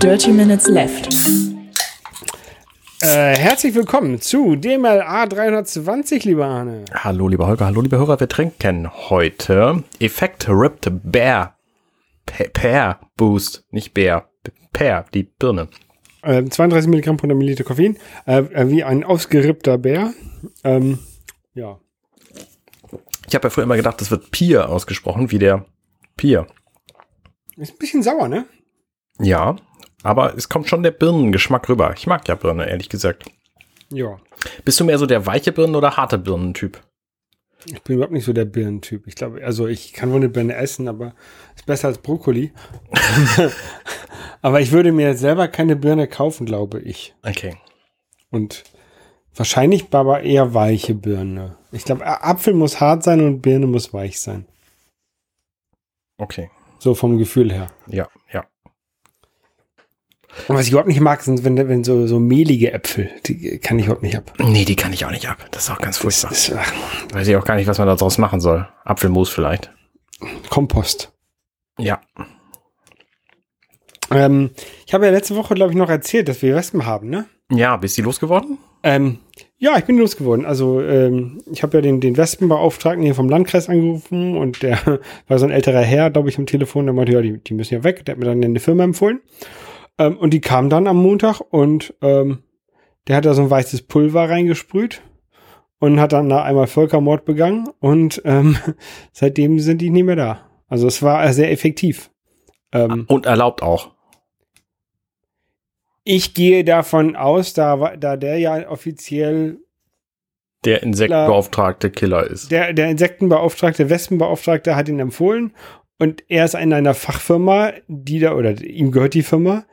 Dirty Minutes Left. Äh, herzlich willkommen zu DMLA 320, lieber Arne. Hallo, lieber Holger, hallo, liebe Hörer. Wir trinken heute Effekt Ripped Bear. Pe- Pear Boost, nicht Bär. Pear, die Birne. Äh, 32 Milligramm pro Milliliter Koffein, äh, äh, wie ein ausgerippter Bär. Ähm, ja. Ich habe ja früher immer gedacht, das wird Pier ausgesprochen, wie der Pier. Ist ein bisschen sauer, ne? Ja, aber es kommt schon der Birnengeschmack rüber. Ich mag ja Birne, ehrlich gesagt. Ja. Bist du mehr so der weiche Birnen- oder harte Birnentyp? Ich bin überhaupt nicht so der Birnentyp. Ich glaube, also ich kann wohl eine Birne essen, aber ist besser als Brokkoli. aber ich würde mir selber keine Birne kaufen, glaube ich. Okay. Und wahrscheinlich aber eher weiche Birne. Ich glaube, Apfel muss hart sein und Birne muss weich sein. Okay. So vom Gefühl her. Ja, ja. Und was ich überhaupt nicht mag, sind wenn, wenn so, so mehlige Äpfel. Die kann ich überhaupt nicht ab. Nee, die kann ich auch nicht ab. Das ist auch ganz furchtbar. Ist ach, Weiß ich auch gar nicht, was man da draus machen soll. Apfelmus vielleicht. Kompost. Ja. Ähm, ich habe ja letzte Woche, glaube ich, noch erzählt, dass wir Wespen haben, ne? Ja, bist du losgeworden? Ähm, ja, ich bin losgeworden. Also ähm, ich habe ja den, den Wespenbeauftragten hier vom Landkreis angerufen und der war so ein älterer Herr, glaube ich, am Telefon, der meinte, ja, die, die müssen ja weg. Der hat mir dann eine Firma empfohlen. Ähm, und die kam dann am Montag und ähm, der hat da so ein weißes Pulver reingesprüht und hat dann da einmal Völkermord begangen und ähm, seitdem sind die nicht mehr da. Also es war sehr effektiv. Ähm, Und erlaubt auch. Ich gehe davon aus, da, da der ja offiziell Der Insektenbeauftragte Killer ist. der, der Insektenbeauftragte, Wespenbeauftragte hat ihn empfohlen und er ist in einer Fachfirma, die da, oder ihm gehört die Firma,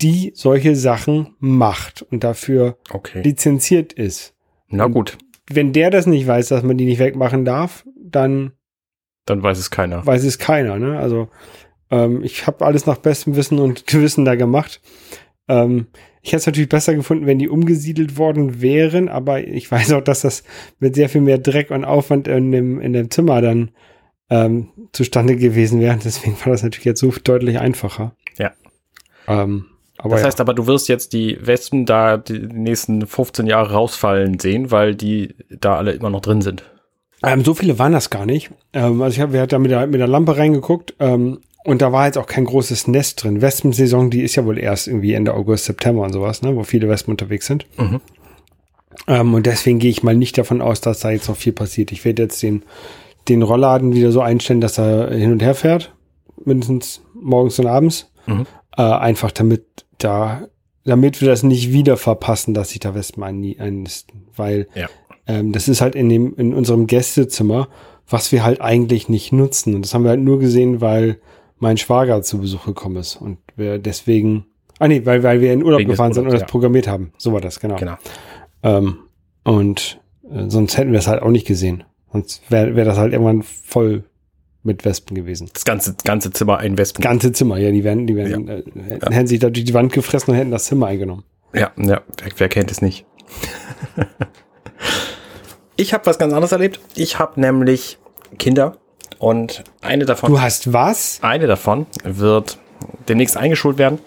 die solche Sachen macht und dafür Okay. lizenziert ist. Na gut, Wenn der das nicht weiß, dass man die nicht wegmachen darf, dann dann weiß es keiner. weiß es keiner. Ne? Also ähm, ich habe alles nach bestem Wissen und Gewissen da gemacht. Ähm, ich hätte es natürlich besser gefunden, wenn die umgesiedelt worden wären, aber ich weiß auch, dass das mit sehr viel mehr Dreck und Aufwand in dem, in dem Zimmer dann ähm, zustande gewesen wäre. Deswegen war das natürlich jetzt so deutlich einfacher. Ja. Ähm, Das ja. heißt aber, du wirst jetzt die Wespen da die nächsten 15 Jahre rausfallen sehen, weil die da alle immer noch drin sind. Ähm, so viele waren das gar nicht. Ähm, also ich habe, wir hatten da mit der, mit der Lampe reingeguckt ähm, und da war jetzt auch kein großes Nest drin. Wespensaison, die ist ja wohl erst irgendwie Ende August, September und sowas, ne, wo viele Wespen unterwegs sind. Mhm. Ähm, und deswegen gehe ich mal nicht davon aus, dass da jetzt noch viel passiert. Ich werde jetzt den, den Rollladen wieder so einstellen, dass er hin und her fährt, mindestens morgens und abends. Mhm. Äh, einfach damit da, damit wir das nicht wieder verpassen, dass sich da Wespen ein, einnisten. Weil Ja. ähm, das ist halt in dem, in unserem Gästezimmer, was wir halt eigentlich nicht nutzen. Und das haben wir halt nur gesehen, weil mein Schwager zu Besuch gekommen ist. Und wir deswegen, ah nee, weil, weil wir in Urlaub Wegen gefahren sind und Urlaubs, das ja. programmiert haben. So war das, genau. Genau. Ähm, und äh, sonst hätten wir es halt auch nicht gesehen. Sonst wäre wär das halt irgendwann voll mit Wespen gewesen. Das ganze, ganze Zimmer ein Wespen. Ganze Zimmer, ja, die werden, die werden, äh, hätten, hätten sich da durch die Wand gefressen und hätten das Zimmer eingenommen. Ja, ja, wer, wer kennt es nicht? ich habe was ganz anderes erlebt. Ich habe nämlich Kinder und eine davon, Du hast was? eine davon wird demnächst eingeschult werden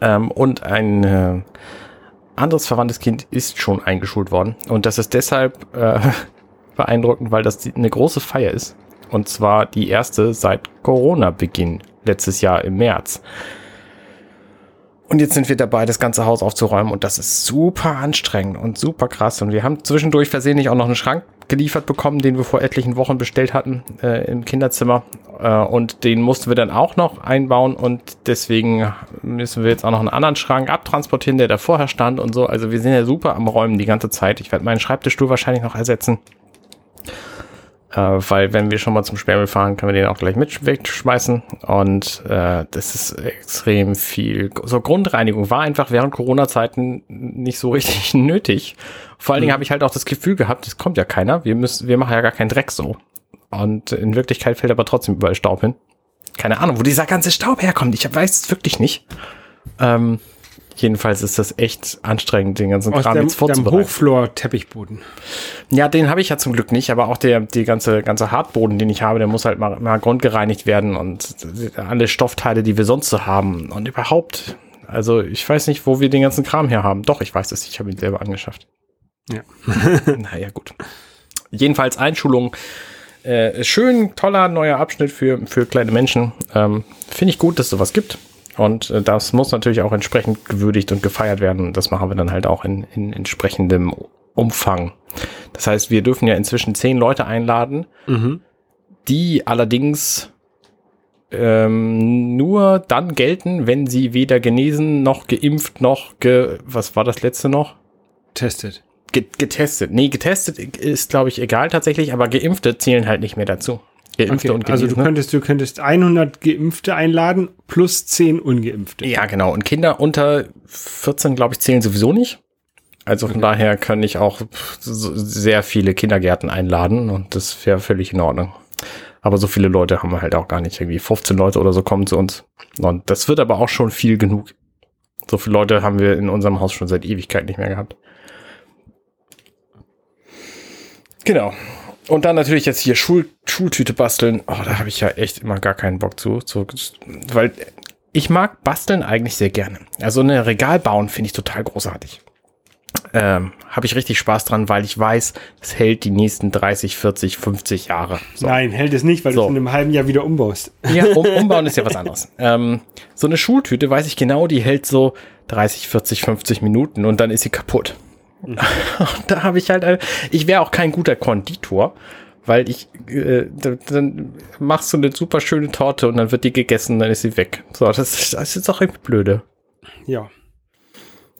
ähm, und ein äh, anderes verwandtes Kind ist schon eingeschult worden und das ist deshalb äh, beeindruckend, weil das die, eine große Feier ist und zwar die erste seit Corona-Beginn letztes Jahr im März. Und jetzt sind wir dabei, das ganze Haus aufzuräumen und das ist super anstrengend und super krass. Und wir haben zwischendurch versehentlich auch noch einen Schrank geliefert bekommen, den wir vor etlichen Wochen bestellt hatten äh, im Kinderzimmer. Äh, und den mussten wir dann auch noch einbauen und deswegen müssen wir jetzt auch noch einen anderen Schrank abtransportieren, der da vorher stand und so. Also wir sind ja super am Räumen die ganze Zeit. Ich werde meinen Schreibtischstuhl wahrscheinlich noch ersetzen. Äh, weil wenn wir schon mal zum Sperrmüll fahren, können wir den auch gleich mit wegschmeißen. Und äh, das ist extrem viel. So Grundreinigung war einfach während Corona-Zeiten nicht so richtig nötig. Vor allen Dingen habe ich halt auch das Gefühl gehabt, es kommt ja keiner. Wir müssen, wir machen ja gar keinen Dreck so. Und in Wirklichkeit fällt aber trotzdem überall Staub hin. Keine Ahnung, wo dieser ganze Staub herkommt. Ich weiß es wirklich nicht. Ähm, Jedenfalls ist das echt anstrengend, den ganzen Aus Kram dem, jetzt dem vorzubereiten. Hochflor-Teppichboden. Ja, den habe ich ja zum Glück nicht, aber auch der die ganze ganze Hartboden, den ich habe, der muss halt mal, mal grundgereinigt werden und alle Stoffteile, die wir sonst so haben und überhaupt. Also ich weiß nicht, wo wir den ganzen Kram her haben. Doch, ich weiß es, ich habe ihn selber angeschafft. Ja. naja, gut. Jedenfalls Einschulung. Äh, schön, toller neuer Abschnitt für, für kleine Menschen. Ähm, Finde ich gut, dass es sowas gibt. Und äh, das muss natürlich auch entsprechend gewürdigt und gefeiert werden. Und das machen wir dann halt auch in, in entsprechendem Umfang. Das heißt, wir dürfen ja inzwischen zehn Leute einladen, Mhm. die allerdings ähm, nur dann gelten, wenn sie weder genesen noch geimpft noch ge was war das letzte noch? Testet. Ge getestet. Nee, getestet ist, glaube ich, egal tatsächlich, aber Geimpfte zählen halt nicht mehr dazu. Geimpfte Okay, und also du Genesene. könntest, du könntest 100 Geimpfte einladen plus 10 Ungeimpfte. ja, genau. Und Kinder unter 14, glaube ich, zählen sowieso nicht. Also von daher kann ich auch sehr viele Kindergärten einladen und das wäre völlig in Ordnung. Aber so viele Leute haben wir halt auch gar nicht. Irgendwie 15 Leute oder so kommen zu uns. Und das wird aber auch schon viel genug. So viele Leute haben wir in unserem Haus schon seit Ewigkeit nicht mehr gehabt. Genau. Und dann natürlich jetzt hier Schul Schultüte basteln. Oh, da habe ich ja echt immer gar keinen Bock zu. zu weil ich mag basteln eigentlich sehr gerne. Also eine Regal bauen finde ich total großartig. Ähm, habe ich richtig Spaß dran, weil ich weiß, es hält die nächsten 30, 40, 50 Jahre. So. Nein, hält es nicht, weil So. du es in einem halben Jahr wieder umbaust. Ja, um, umbauen ist ja was anderes. Ähm, so eine Schultüte weiß ich genau, die hält so 30, 40, 50 Minuten und dann ist sie kaputt. Da habe ich halt, ein- ich wäre auch kein guter Konditor, weil ich, äh, da- dann machst du eine super schöne Torte und dann wird die gegessen, dann ist sie weg. So, das, ist- das ist doch irgendwie blöde. Ja.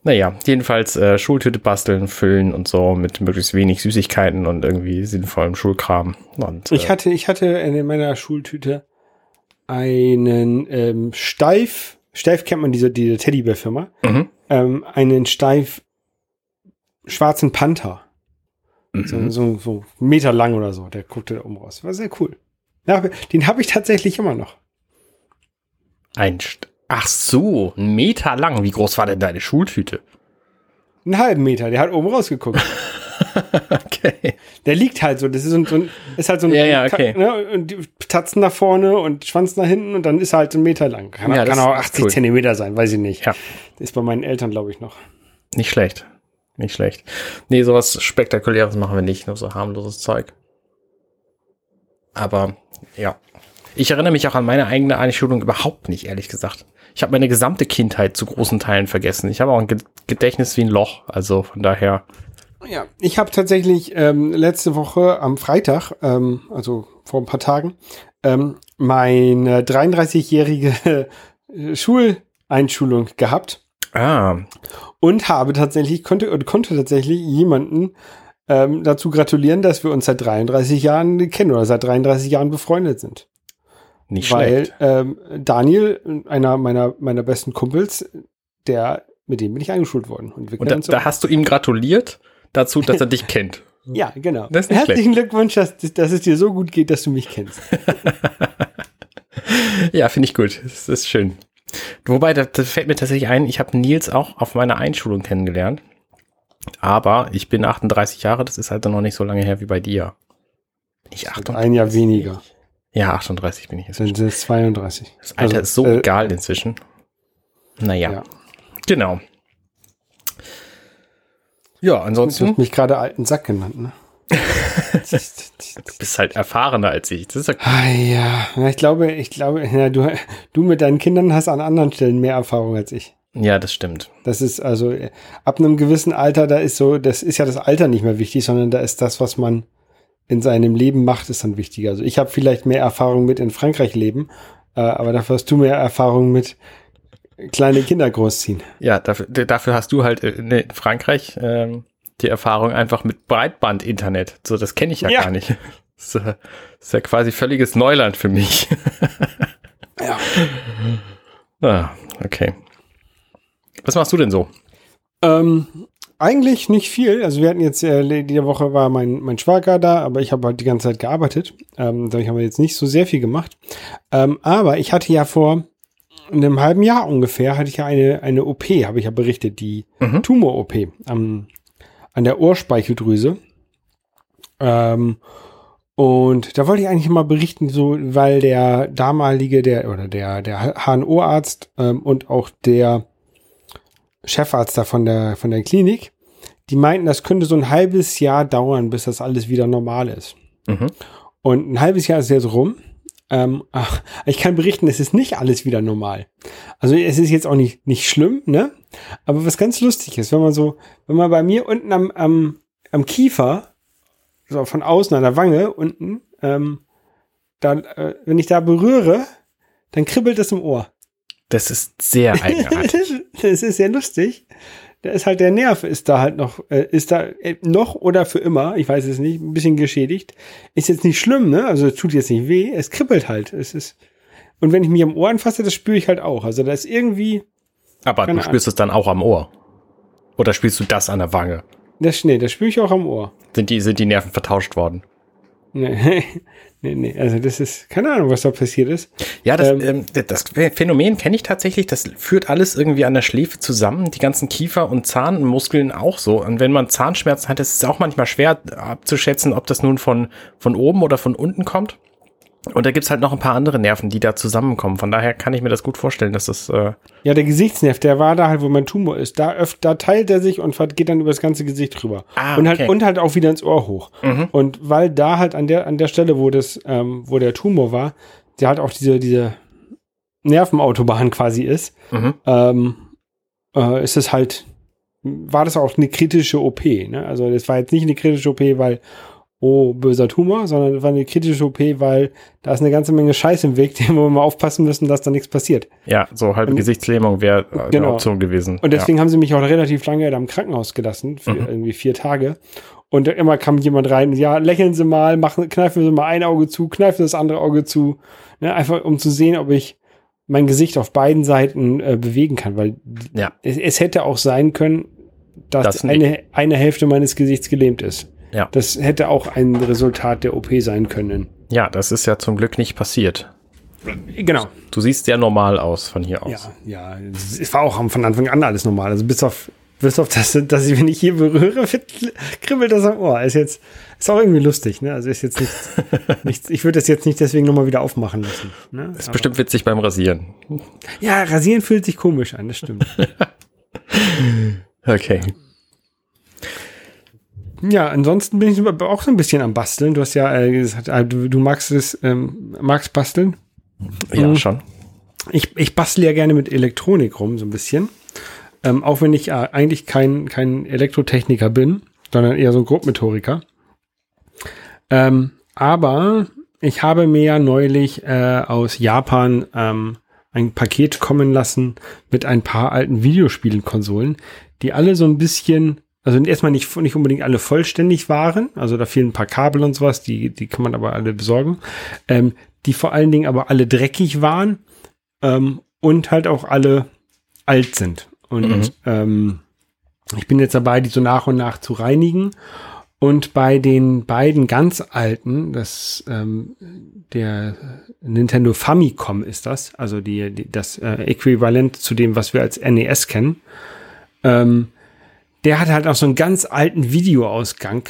Naja, jedenfalls äh, Schultüte basteln, füllen und so mit möglichst wenig Süßigkeiten und irgendwie sinnvollem Schulkram. Und, Ich äh, hatte, ich hatte in meiner Schultüte einen ähm, Steif, Steif kennt man diese, diese Teddybär-Firma, mhm. ähm, einen Steif schwarzen Panther. Mhm. So, so, so Meter lang oder so. Der guckte da oben raus. War sehr cool. Ja, den habe ich tatsächlich immer noch. Ein St Ach so, ein Meter lang. Wie groß war denn deine Schultüte? Einen halben Meter. Der hat oben rausgeguckt. Okay. Der liegt halt so. Das ist so ein, so ein ist halt so ein Ja, ja, okay. ne, und die Tatzen nach vorne und Schwanz nach hinten und dann ist er halt so ein Meter lang. Kann, Ja, kann auch ist 80 cool. Zentimeter sein, weiß ich nicht. Ja. Ist bei meinen Eltern, glaube ich, noch. Nicht schlecht. Nicht schlecht. Nee, sowas Spektakuläres machen wir nicht, nur so harmloses Zeug. Aber ja. Ich erinnere mich auch an meine eigene Einschulung überhaupt nicht, ehrlich gesagt. Ich habe meine gesamte Kindheit zu großen Teilen vergessen. Ich habe auch ein Ge- Gedächtnis wie ein Loch. Also von daher. Ja, ich habe tatsächlich ähm, letzte Woche am Freitag, ähm, also vor ein paar Tagen, ähm, meine 33-jährige äh, Schuleinschulung gehabt Ah, und habe tatsächlich, konnte, und konnte tatsächlich jemanden ähm, dazu gratulieren, dass wir uns seit 33 Jahren kennen oder seit 33 Jahren befreundet sind. nicht Weil schlecht. ähm, Daniel, einer meiner, meiner besten Kumpels, der, mit dem bin ich eingeschult worden. Und, Und da, da hast du ihm gratuliert dazu, dass er dich kennt. Ja, genau. Herzlichen Glückwunsch, dass, dass es dir so gut geht, dass du mich kennst. Ja, finde ich gut. Das ist schön. Wobei, das, das fällt mir tatsächlich ein, ich habe Nils auch auf meiner Einschulung kennengelernt. Aber ich bin 38 Jahre, das ist halt dann noch nicht so lange her wie bei dir. Ich 38? Ein Jahr weniger. Ja, 38 bin ich jetzt. Sind es 32. Das Alter Also, ist so äh, egal inzwischen. Naja, Ja. genau. Ja, Du ansonsten hast mich gerade alten Sack genannt, ne? Bist halt erfahrener als ich. Das ist ja ah, ja. ja, ich glaube, ich glaube, ja, du, du mit deinen Kindern hast an anderen Stellen mehr Erfahrung als ich. ja, das stimmt. Das ist also ab einem gewissen Alter, da ist so, das ist ja das Alter nicht mehr wichtig, sondern da ist das, was man in seinem Leben macht, ist dann wichtiger. Also ich habe vielleicht mehr Erfahrung mit in Frankreich leben, äh, aber dafür hast du mehr Erfahrung mit kleine Kinder großziehen. Ja, dafür, dafür hast du halt äh, in Frankreich ähm, die Erfahrung einfach mit Breitband-Internet. So, das kenne ich ja, Ja. gar nicht. Das ist, ja quasi völliges Neuland für mich. Ja. ah, okay. Was machst du denn so? Ähm, eigentlich nicht viel. Also wir hatten jetzt, äh, die Woche war mein, mein Schwager da, aber ich habe halt die ganze Zeit gearbeitet. Ähm, dadurch haben wir jetzt nicht so sehr viel gemacht. Ähm, aber ich hatte ja vor in einem halben Jahr ungefähr hatte ich ja eine, eine OP, habe ich ja berichtet, die Mhm. Tumor-OP am, an der Ohrspeicheldrüse. Ähm, und da wollte ich eigentlich mal berichten, so, weil der damalige, der, oder der, der HNO-Arzt ähm, und auch der Chefarzt da von der, von der Klinik, die meinten, das könnte so ein halbes Jahr dauern, bis das alles wieder normal ist. Mhm. Und ein halbes Jahr ist jetzt rum. Ähm, ach, ich kann berichten, es ist nicht alles wieder normal. Also es ist jetzt auch nicht, nicht schlimm, ne? Aber was ganz lustig ist, wenn man so, wenn man bei mir unten am, am, am Kiefer, so von außen an der Wange unten, ähm, dann, äh, wenn ich da berühre, dann kribbelt es im Ohr. Das ist sehr eigenartig. das ist sehr lustig. Da ist halt der Nerv, ist da halt noch, äh, ist da äh, noch oder für immer, ich weiß es nicht, ein bisschen geschädigt. Ist jetzt nicht schlimm, ne? Also es tut jetzt nicht weh, es kribbelt halt. Es ist, und wenn ich mich am Ohr anfasse, das spüre ich halt auch. Also da ist irgendwie, Aber du spürst es dann auch am Ohr. Oder spielst du das an der Wange? das, nee, das spüre ich auch am Ohr. Sind die, sind die Nerven vertauscht worden? Nee, nee, nee, also das ist, keine Ahnung, was da passiert ist. Ja, das, Ähm, ähm, das Phänomen kenne ich tatsächlich. Das führt alles irgendwie an der Schläfe zusammen. Die ganzen Kiefer- und Zahnmuskeln auch so. Und wenn man Zahnschmerzen hat, ist es auch manchmal schwer abzuschätzen, ob das nun von, von oben oder von unten kommt. Und da gibt's halt noch ein paar andere Nerven, die da zusammenkommen. Von daher kann ich mir das gut vorstellen, dass das. Äh, Ja, der Gesichtsnerv, der war da halt, wo mein Tumor ist. Da, öff, da teilt er sich und geht dann über das ganze Gesicht rüber. Ah, und, halt, okay. und halt auch wieder ins Ohr hoch. Und weil da halt an der, an der Stelle, wo das, ähm, wo der Tumor war, der halt auch diese, diese Nervenautobahn quasi ist, mhm. ähm, äh, ist es halt, war das auch eine kritische OP. Ne? Also das war jetzt nicht eine kritische OP, weil, oh, böser Tumor, sondern es war eine kritische OP, weil da ist eine ganze Menge Scheiß im Weg, wo wir mal aufpassen müssen, dass da nichts passiert. Ja, so halbe Und- Gesichtslähmung wäre äh, eine Genau. Option gewesen. Und deswegen haben sie mich auch relativ lange da im Krankenhaus gelassen, für Mhm. irgendwie vier Tage. Und immer kam jemand rein, ja, lächeln Sie mal, machen, kneifen Sie mal ein Auge zu, kneifen das andere Auge zu. Ne, einfach um zu sehen, ob ich mein Gesicht auf beiden Seiten äh, bewegen kann, weil Ja. es, es hätte auch sein können, dass Das eine, eine Hälfte meines Gesichts gelähmt ist. Ja. Das hätte auch ein Resultat der OP sein können. ja, das ist ja zum Glück nicht passiert. Genau. Du siehst sehr normal aus von hier aus. Ja, ja. Es war auch von Anfang an alles normal. Also bis auf, bis auf das, dass ich, wenn ich hier berühre, kribbelt das am Ohr. Ist jetzt, ist auch irgendwie lustig, ne? Also ist jetzt nichts, nichts ich würde das jetzt nicht deswegen nochmal wieder aufmachen müssen. Ne? Ist bestimmt witzig beim Rasieren. ja, rasieren fühlt sich komisch an, das stimmt. Okay. ja, ansonsten bin ich auch so ein bisschen am Basteln. Du hast ja äh, gesagt, äh, du, du magst es, ähm, magst basteln. Ja, Mhm. schon. Ich, ich bastle ja gerne mit Elektronik rum, so ein bisschen. Ähm, auch wenn ich äh, eigentlich kein, kein Elektrotechniker bin, sondern eher so ein Grobmotoriker. Ähm, aber ich habe mir ja neulich äh, aus Japan ähm, ein Paket kommen lassen mit ein paar alten Videospielkonsolen, die alle so ein bisschen, also erstmal nicht, nicht unbedingt alle vollständig waren, also da fehlen ein paar Kabel und sowas, die, die kann man aber alle besorgen, ähm, die vor allen Dingen aber alle dreckig waren ähm, und halt auch alle alt sind. Und Mhm. ähm, ich bin jetzt dabei, die so nach und nach zu reinigen. Und bei den beiden ganz alten, das ähm, der Nintendo Famicom ist das, also die, die das äh, Äquivalent zu dem, was wir als NES kennen. Ähm, der hat halt auch so einen ganz alten Videoausgang,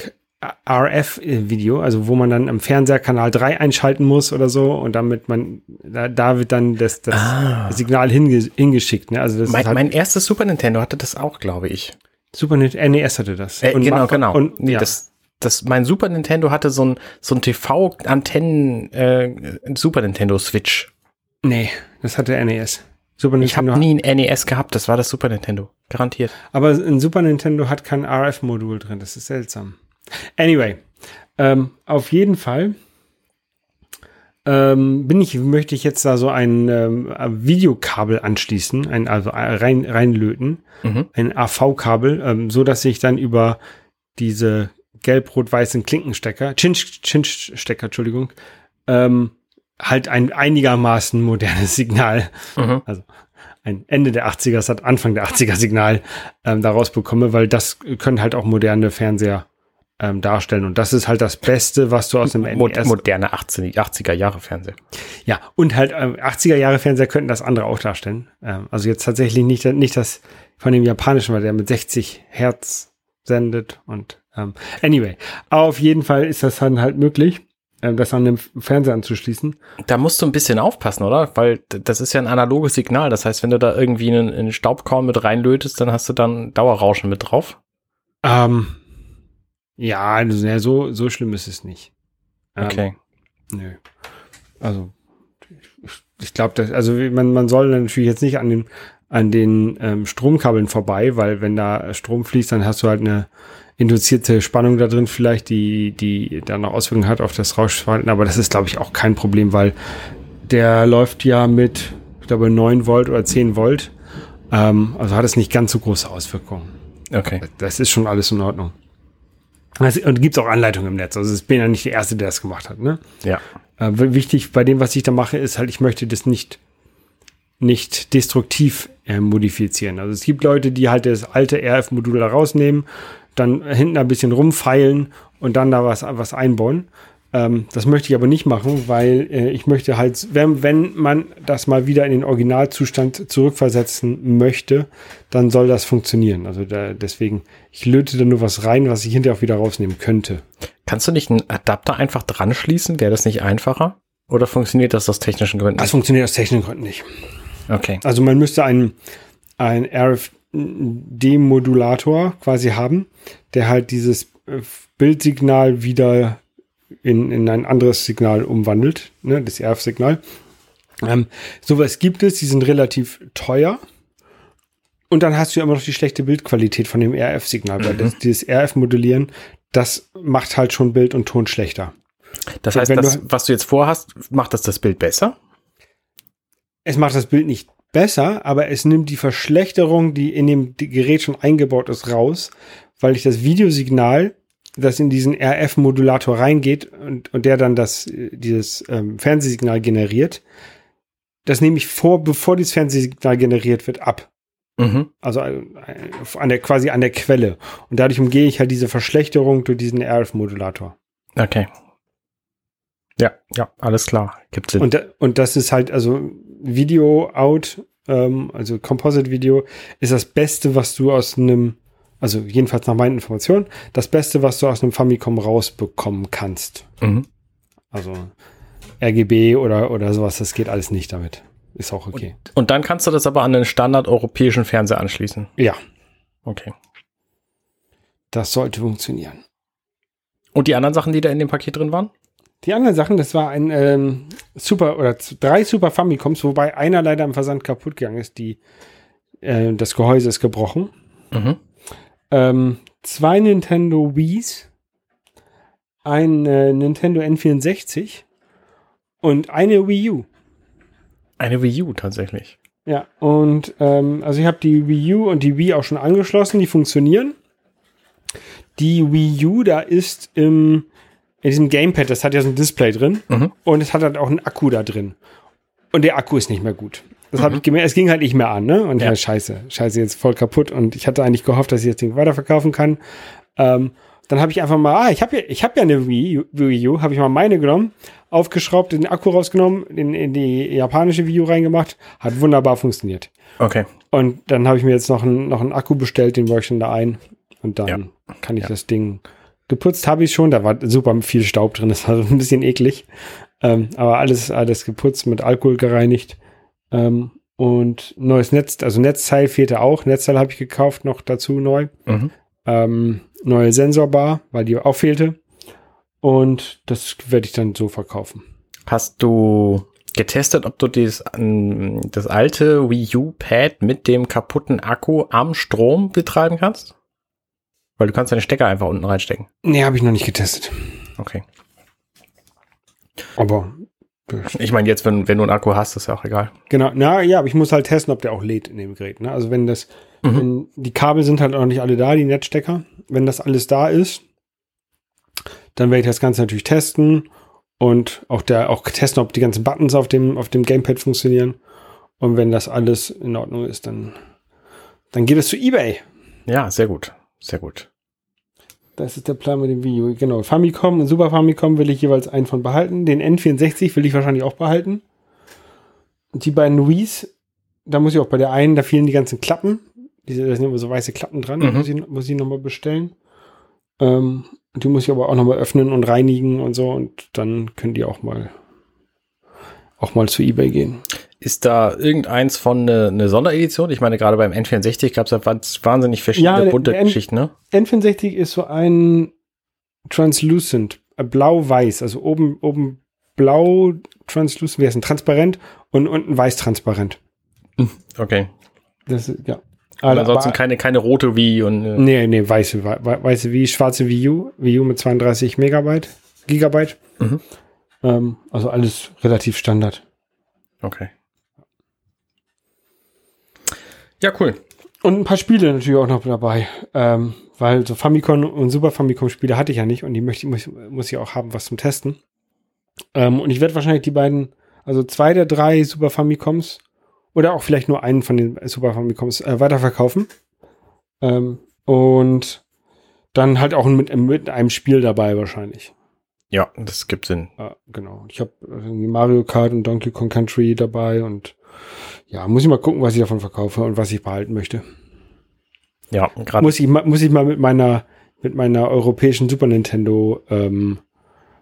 RF-Video, also wo man dann am Fernseher Kanal 3 einschalten muss oder so und damit man, da, da wird dann das, das Ah. Signal hinge, hingeschickt. Ne? Also Mein, halt mein erstes Super Nintendo hatte das auch, glaube ich. Super Nintendo, NES hatte das. Äh, Und genau, genau. Und, ja. das, das, mein Super Nintendo hatte so ein, so ein TV-Antennen, äh, Super Nintendo Switch. nee, das hatte NES. Super Ich habe Nintendo. nie ein NES gehabt, das war das Super Nintendo. Garantiert. aber ein Super Nintendo hat kein RF-Modul drin. Das ist seltsam. Anyway, ähm, auf jeden Fall ähm, bin ich, möchte ich jetzt da so ein ähm, Videokabel anschließen, ein, also rein, reinlöten, Mhm. ein AV-Kabel, ähm, so dass ich dann über diese gelb-rot-weißen Klinkenstecker, Chinch-Stecker, Entschuldigung, ähm, halt ein einigermaßen modernes Signal Mhm. also ein Ende der 80er statt Anfang der 80er Signal ähm, daraus bekomme, weil das können halt auch moderne Fernseher ähm, darstellen. Und das ist halt das Beste, was du aus dem Mod NES moderne 80, 80er Jahre Fernseher. Ja, und halt äh, 80er Jahre Fernseher könnten das andere auch darstellen. Ähm, also jetzt tatsächlich nicht, nicht das von dem japanischen, weil der mit 60 Hertz sendet und ähm, anyway. Auf jeden Fall ist das dann halt möglich, ähm, das an dem Fernseher anzuschließen. Da musst du ein bisschen aufpassen, oder? Weil das ist ja ein analoges Signal. Das heißt, wenn du da irgendwie einen, einen Staubkorn mit reinlötest, dann hast du dann Dauerrauschen mit drauf. Ähm, ja, also, so, so schlimm ist es nicht. Ähm, okay. Nö. Also, ich, ich glaube, also man, man soll natürlich jetzt nicht an den, an den ähm, Stromkabeln vorbei, weil wenn da Strom fließt, dann hast du halt eine induzierte Spannung da drin vielleicht, die, die dann noch Auswirkungen hat auf das Rauschverhalten. Aber das ist, glaube ich, auch kein Problem, weil der läuft ja mit, ich glaube, 9 Volt oder 10 Volt. Ähm, also hat es nicht ganz so große Auswirkungen. Okay. Das ist schon alles in Ordnung. Also, und gibt es auch Anleitungen im Netz. Also ich bin ja nicht der Erste, der das gemacht hat. Ne? Ja. Äh, wichtig bei dem, was ich da mache, ist halt, ich möchte das nicht, nicht destruktiv äh, modifizieren. Also es gibt Leute, die halt das alte RF-Modul da rausnehmen, dann hinten ein bisschen rumfeilen und dann da was, was einbauen. Ähm, das möchte ich aber nicht machen, weil äh, ich möchte halt, wenn, wenn man das mal wieder in den Originalzustand zurückversetzen möchte, dann soll das funktionieren. Also da, deswegen, ich löte da nur was rein, was ich hinterher auch wieder rausnehmen könnte. Kannst du nicht einen Adapter einfach dran schließen? Wäre das nicht einfacher? Oder funktioniert das aus technischen Gründen? Das funktioniert aus technischen Gründen nicht. Okay. Also man müsste einen, einen RF-Demodulator quasi haben, der halt dieses äh, Bildsignal wieder in, in ein anderes Signal umwandelt, ne, das RF-Signal. Ähm, sowas gibt es, die sind relativ teuer. Und dann hast du ja immer noch die schlechte Bildqualität von dem RF-Signal, weil mhm. das, dieses RF-Modellieren, das macht halt schon Bild und Ton schlechter. Das heißt, das, du, was du jetzt vorhast, macht das das Bild besser? Es macht das Bild nicht besser, aber es nimmt die Verschlechterung, die in dem Gerät schon eingebaut ist, raus, weil ich das Videosignal das in diesen RF-Modulator reingeht und, und der dann das, dieses ähm, Fernsehsignal generiert, das nehme ich vor, bevor dieses Fernsehsignal generiert wird, ab. Mhm. Also äh, an der, quasi an der Quelle. Und dadurch umgehe ich halt diese Verschlechterung durch diesen RF-Modulator. Okay. Ja, ja, alles klar. Gibt Sinn. Und, und das ist halt, also Video out, ähm, also Composite Video, ist das Beste, was du aus einem also jedenfalls nach meinen Informationen, das Beste, was du aus einem Famicom rausbekommen kannst. Mhm. Also RGB oder, oder sowas, das geht alles nicht damit. Ist auch okay. Und, und dann kannst du das aber an den Standard europäischen Fernseher anschließen. Ja. Okay. Das sollte funktionieren. Und die anderen Sachen, die da in dem Paket drin waren? Die anderen Sachen, das war ein ähm, Super oder drei Super Famicoms, wobei einer leider im Versand kaputt gegangen ist. Die, äh, das Gehäuse ist gebrochen. Mhm ähm, zwei Nintendo Wii's, ein äh, Nintendo N64 und eine Wii U. Eine Wii U tatsächlich. Ja, und ähm, also ich habe die Wii U und die Wii auch schon angeschlossen, die funktionieren. Die Wii U, da ist im, in diesem Gamepad, das hat ja so ein Display drin mhm. und es hat halt auch einen Akku da drin. Und der Akku ist nicht mehr gut. Das mhm. habe ich gemerkt, es ging halt nicht mehr an, ne? Und ja. ja, scheiße, scheiße, jetzt voll kaputt. Und ich hatte eigentlich gehofft, dass ich das Ding weiterverkaufen kann. Ähm, dann habe ich einfach mal, ah, ich habe ja, ich habe ja eine Wii, Wii U, habe ich mal meine genommen, aufgeschraubt, den Akku rausgenommen, in, in die japanische Wii U reingemacht, hat wunderbar funktioniert. Okay. Und dann habe ich mir jetzt noch einen, noch einen Akku bestellt, den baue ich schon da ein. Und dann ja. kann ich ja. das Ding geputzt habe ich schon, da war super viel Staub drin, das war so ein bisschen eklig. Ähm, aber alles, alles geputzt, mit Alkohol gereinigt. Ähm, und neues Netz, also Netzteil fehlte auch. Netzteil habe ich gekauft, noch dazu neu. Mhm. Ähm, neue Sensorbar, weil die auch fehlte. Und das werde ich dann so verkaufen. Hast du getestet, ob du dieses, das alte Wii U Pad mit dem kaputten Akku am Strom betreiben kannst? Weil du kannst deine Stecker einfach unten reinstecken. Nee, habe ich noch nicht getestet. Okay. Aber ich meine, jetzt, wenn, wenn du einen Akku hast, ist ja auch egal. Genau, na ja, aber ich muss halt testen, ob der auch lädt in dem Gerät. Ne? Also wenn das, mhm. wenn die Kabel sind halt auch nicht alle da, die Netzstecker. Wenn das alles da ist, dann werde ich das Ganze natürlich testen und auch der auch testen, ob die ganzen Buttons auf dem auf dem Gamepad funktionieren. Und wenn das alles in Ordnung ist, dann dann geht es zu eBay. Ja, sehr gut, sehr gut. Das ist der Plan mit dem Video. Genau. Famicom und Super Famicom will ich jeweils einen von behalten. Den N64 will ich wahrscheinlich auch behalten. Und die beiden Wii's, da muss ich auch bei der einen, da fehlen die ganzen Klappen. Diese, da sind immer so weiße Klappen dran. Mhm. Muss ich, muss ich nochmal bestellen. Ähm, die muss ich aber auch nochmal öffnen und reinigen und so. Und dann können die auch mal, auch mal zu eBay gehen. Ist da irgendeins von eine, eine Sonderedition? Ich meine, gerade beim N64 gab es ja wahnsinnig verschiedene Ja, bunte Geschichten, ne? N64 ist so ein translucent, äh, blau-weiß, also oben, oben blau, translucent, wie heißt ein transparent und unten weiß transparent. Okay. Das ist, ja. Aber Aber- ansonsten keine, keine rote wie und äh, Nee, nee, weiße, wei- wei- weiße wie schwarze Wii U, Wii U mit 32 Megabyte, Gigabyte. Mhm. Ähm, also alles relativ Standard. okay. Ja, cool. Und ein paar Spiele natürlich auch noch dabei. Ähm, weil so Famicom und Super Famicom Spiele hatte ich ja nicht und die möchte ich, muss, muss ich auch haben, was zum Testen. Ähm, und ich werde wahrscheinlich die beiden, also zwei der drei Super Famicoms oder auch vielleicht nur einen von den Super Famicoms äh, weiterverkaufen. Ähm, und dann halt auch mit, mit einem Spiel dabei wahrscheinlich. Ja, das gibt Sinn. Ja, genau. Ich habe irgendwie Mario Kart und Donkey Kong Country dabei und ja, muss ich mal gucken, was ich davon verkaufe und was ich behalten möchte. Ja, gerade. Muss ich mal, muss ich mal mit meiner, mit meiner europäischen Super Nintendo ähm,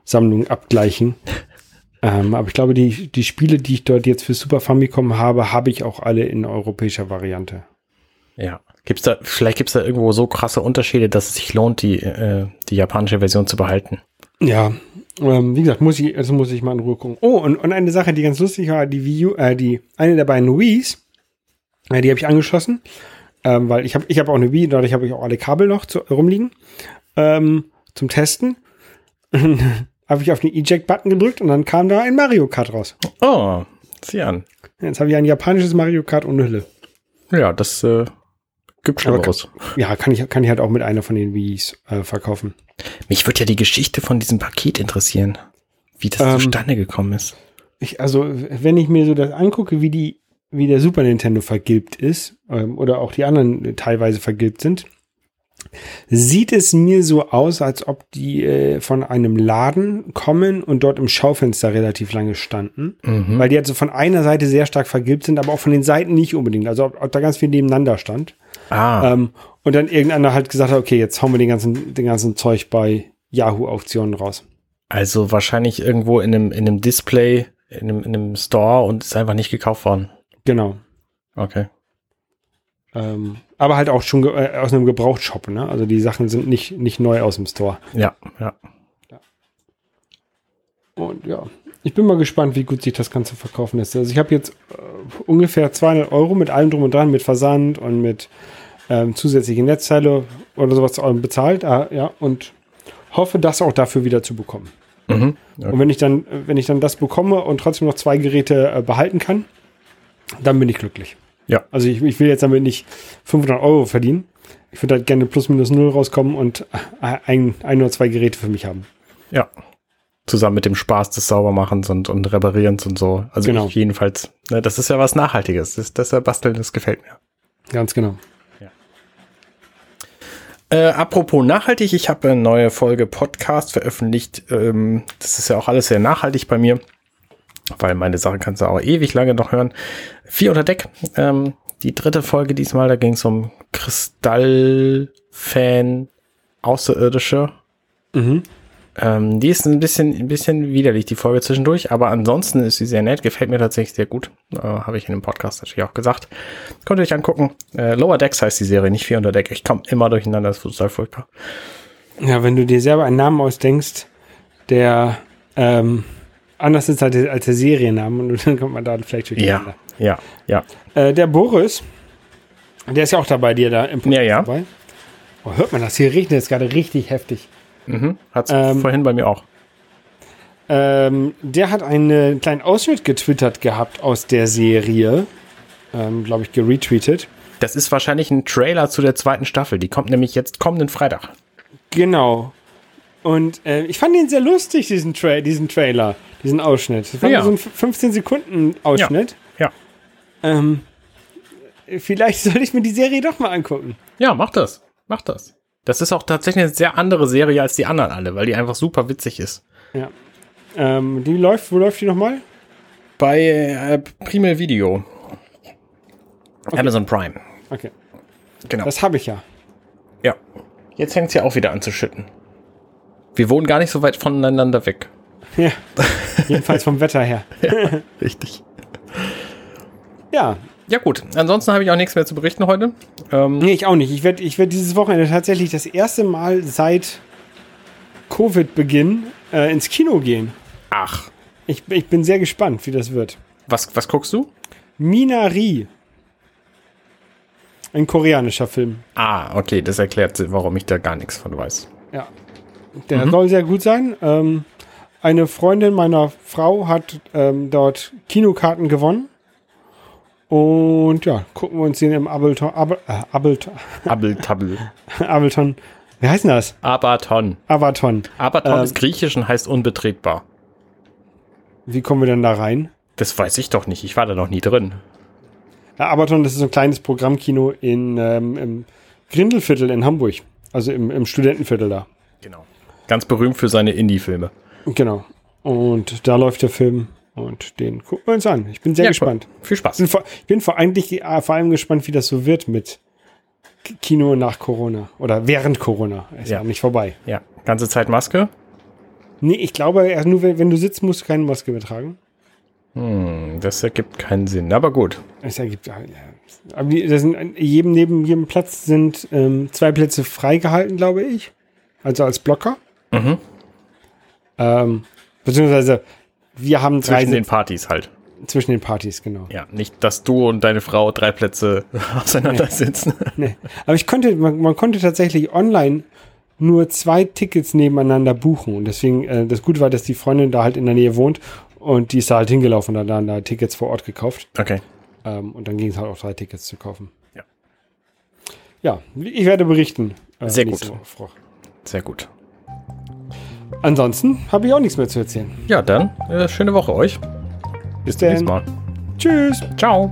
Sammlung abgleichen. ähm, aber ich glaube, die, die Spiele, die ich dort jetzt für Super Famicom habe, habe ich auch alle in europäischer Variante. Ja. Gibt's da, vielleicht gibt's da irgendwo so krasse Unterschiede, dass es sich lohnt, die, äh, die japanische Version zu behalten. Ja, ähm, wie gesagt, muss ich, also muss ich mal in Ruhe gucken. Oh, und, und eine Sache, die ganz lustig war, die Wii U, äh, die, eine der beiden Wii's, äh, die habe ich angeschlossen, ähm, weil ich habe ich hab auch eine Wii, dadurch habe ich auch alle Kabel noch zu, rumliegen, ähm, zum Testen. habe ich auf den Eject-Button gedrückt und dann kam da ein Mario Kart raus. Oh, sieh an. Jetzt habe ich ein japanisches Mario Kart ohne Hülle. Ja, das äh, gibt Aber Schlimmeres. Ja, kann ich, kann ich halt auch mit einer von den Wii's äh, verkaufen. Mich würde ja die Geschichte von diesem Paket interessieren. Wie das Ähm, zustande gekommen ist. Ich, also, wenn ich mir so das angucke, wie die, wie der Super Nintendo vergilbt ist, ähm, oder auch die anderen äh, teilweise vergilbt sind, sieht es mir so aus, als ob die äh, von einem Laden kommen und dort im Schaufenster relativ lange standen. Mhm. Weil die also von einer Seite sehr stark vergilbt sind, aber auch von den Seiten nicht unbedingt. Also ob, ob da ganz viel nebeneinander stand. Ah, Ähm, und dann irgendeiner halt gesagt hat, okay, jetzt hauen wir den ganzen, den ganzen Zeug bei Yahoo-Auktionen raus. also wahrscheinlich irgendwo in einem, in einem Display, in einem, in einem Store und ist einfach nicht gekauft worden. Genau. Okay. Ähm, aber halt auch schon äh, aus einem Gebrauchtshop, ne? Also die Sachen sind nicht, nicht neu aus dem Store. Ja, ja. Und ja, ich bin mal gespannt, wie gut sich das Ganze verkaufen lässt. Also ich habe jetzt äh, ungefähr 200 Euro mit allem drum und dran, mit Versand und mit ähm, zusätzliche Netzteile oder sowas äh, bezahlt. Ah, ja, und hoffe, das auch dafür wieder zu bekommen. Mhm. Ja. Und wenn ich dann, wenn ich dann das bekomme und trotzdem noch zwei Geräte äh, behalten kann, dann bin ich glücklich. Ja. Also ich, ich will jetzt damit nicht 500 Euro verdienen. Ich würde halt gerne plus minus null rauskommen und äh, ein, ein oder zwei Geräte für mich haben. Ja. Zusammen mit dem Spaß des Saubermachens und, und Reparierens und so. Also Genau. jedenfalls, ne, das ist ja was Nachhaltiges. Das, das ja Basteln, das gefällt mir. Ganz genau. Äh, apropos nachhaltig, ich habe eine neue Folge Podcast veröffentlicht. Ähm, das ist ja auch alles sehr nachhaltig bei mir, weil meine Sachen kannst du auch ewig lange noch hören. Vier unter Deck, ähm, die dritte Folge diesmal, da ging es um Kristallfan Außerirdische. Mhm. Ähm, die ist ein bisschen, ein bisschen widerlich, die Folge zwischendurch, aber ansonsten ist sie sehr nett, gefällt mir tatsächlich sehr gut. Äh, Habe ich in dem Podcast natürlich auch gesagt. Könnt ihr euch angucken. Äh, Lower Decks heißt die Serie, nicht 400 Deck. Ich komme immer durcheinander, das ist total furchtbar. Ja, wenn du dir selber einen Namen ausdenkst, der ähm, anders ist als der, als der Serienname, und dann kommt man da vielleicht durcheinander. Ja, ja. Äh, der Boris, der ist ja auch dabei, dir da im Ja, ja. dabei. Oh, hört man das? Hier regnet es gerade richtig heftig. Mhm. Hat's Ähm, vorhin bei mir auch. Ähm, der hat einen kleinen Ausschnitt getwittert gehabt aus der Serie. Ähm, Glaube ich, geretweetet. Das ist wahrscheinlich ein Trailer zu der zweiten Staffel. Die kommt nämlich jetzt kommenden Freitag. Genau. Und äh, ich fand ihn sehr lustig, diesen, Tra diesen Trailer, diesen Ausschnitt. Das war Ja. so ein 15 Sekunden Ausschnitt. Ja. Ähm, vielleicht soll ich mir die Serie doch mal angucken. Ja, mach das. Mach das. Das ist auch tatsächlich eine sehr andere Serie als die anderen alle, weil die einfach super witzig ist. Ja. Ähm, die läuft, wo läuft die nochmal? Bei äh, Primel Video. Amazon Prime. Okay. Genau. Das habe ich ja. ja. Jetzt fängt es ja auch wieder an zu schütten. Wir wohnen gar nicht so weit voneinander weg. Ja. Jedenfalls vom Wetter her. Richtig. Ja. Ja, gut. Ansonsten habe ich auch nichts mehr zu berichten heute. Ähm, Nee, ich auch nicht. Ich werde ich werd dieses Wochenende tatsächlich das erste Mal seit Covid-Beginn äh, ins Kino gehen. ach. Ich, ich bin sehr gespannt, wie das wird. Was, was guckst du? Minari. Ein koreanischer Film. Ah, okay. Das erklärt, warum ich da gar nichts von weiß. Ja. Der soll sehr gut sein. Ähm, eine Freundin meiner Frau hat ähm, dort Kinokarten gewonnen. Und ja, gucken wir uns den im Ableton, Abel, äh, Ableton, Abeltabel. Ableton, wie heißt denn das? Abaton. Abaton. Abaton Ähm. ist griechisch und heißt unbetretbar. Wie kommen wir denn da rein? Das weiß ich doch nicht. Ich war da noch nie drin. Ja, Abaton, das ist so ein kleines Programmkino in, ähm, im Grindelviertel in Hamburg. Also im, im Studentenviertel da. Genau. Ganz berühmt für seine Indie-Filme. Genau. Und da läuft der Film und den gucken wir uns an. Ich bin sehr Ja, gespannt. Viel Ich Spaß. bin, vor, ich bin vor, eigentlich äh, vor allem gespannt, wie das so wird mit Kino nach Corona oder während Corona. Ist ja, Ja. nicht vorbei. Ja, ganze Zeit Maske. Nee, ich glaube, nur wenn, wenn du sitzt, musst du keine Maske mehr tragen. Hm, das ergibt keinen Sinn. Aber gut. Es ergibt ja. Aber das sind, jedem, neben jedem Platz sind ähm, zwei Plätze freigehalten, glaube ich. Also als Blocker. Mhm. Ähm, beziehungsweise wir haben drei Zwischen den Partys halt. zwischen den Partys, genau. Ja, nicht, dass du und deine Frau drei Plätze auseinander sitzen. Nee. Aber ich konnte, man, man konnte tatsächlich online nur zwei Tickets nebeneinander buchen. Und deswegen, äh, das Gute war, dass die Freundin da halt in der Nähe wohnt und die ist da halt hingelaufen und hat dann da Tickets vor Ort gekauft. Okay. Ähm, und dann ging es halt auch drei Tickets zu kaufen. Ja. Ja, ich werde berichten. äh, Sehr gut. Woche. Sehr gut. Ansonsten habe ich auch nichts mehr zu erzählen. Ja, dann äh, schöne Woche euch. Bis zum Denn- nächsten Mal. Tschüss. Ciao.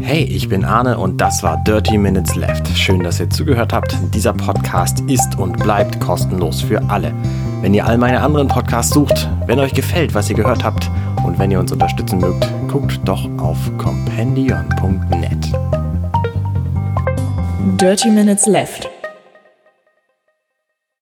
Hey, ich bin Arne und das war Dirty Minutes Left. Schön, dass ihr zugehört habt. Dieser Podcast ist und bleibt kostenlos für alle. Wenn ihr all meine anderen Podcasts sucht, wenn euch gefällt, was ihr gehört habt und wenn ihr uns unterstützen mögt, guckt doch auf compendion.net. Dirty Minutes Left.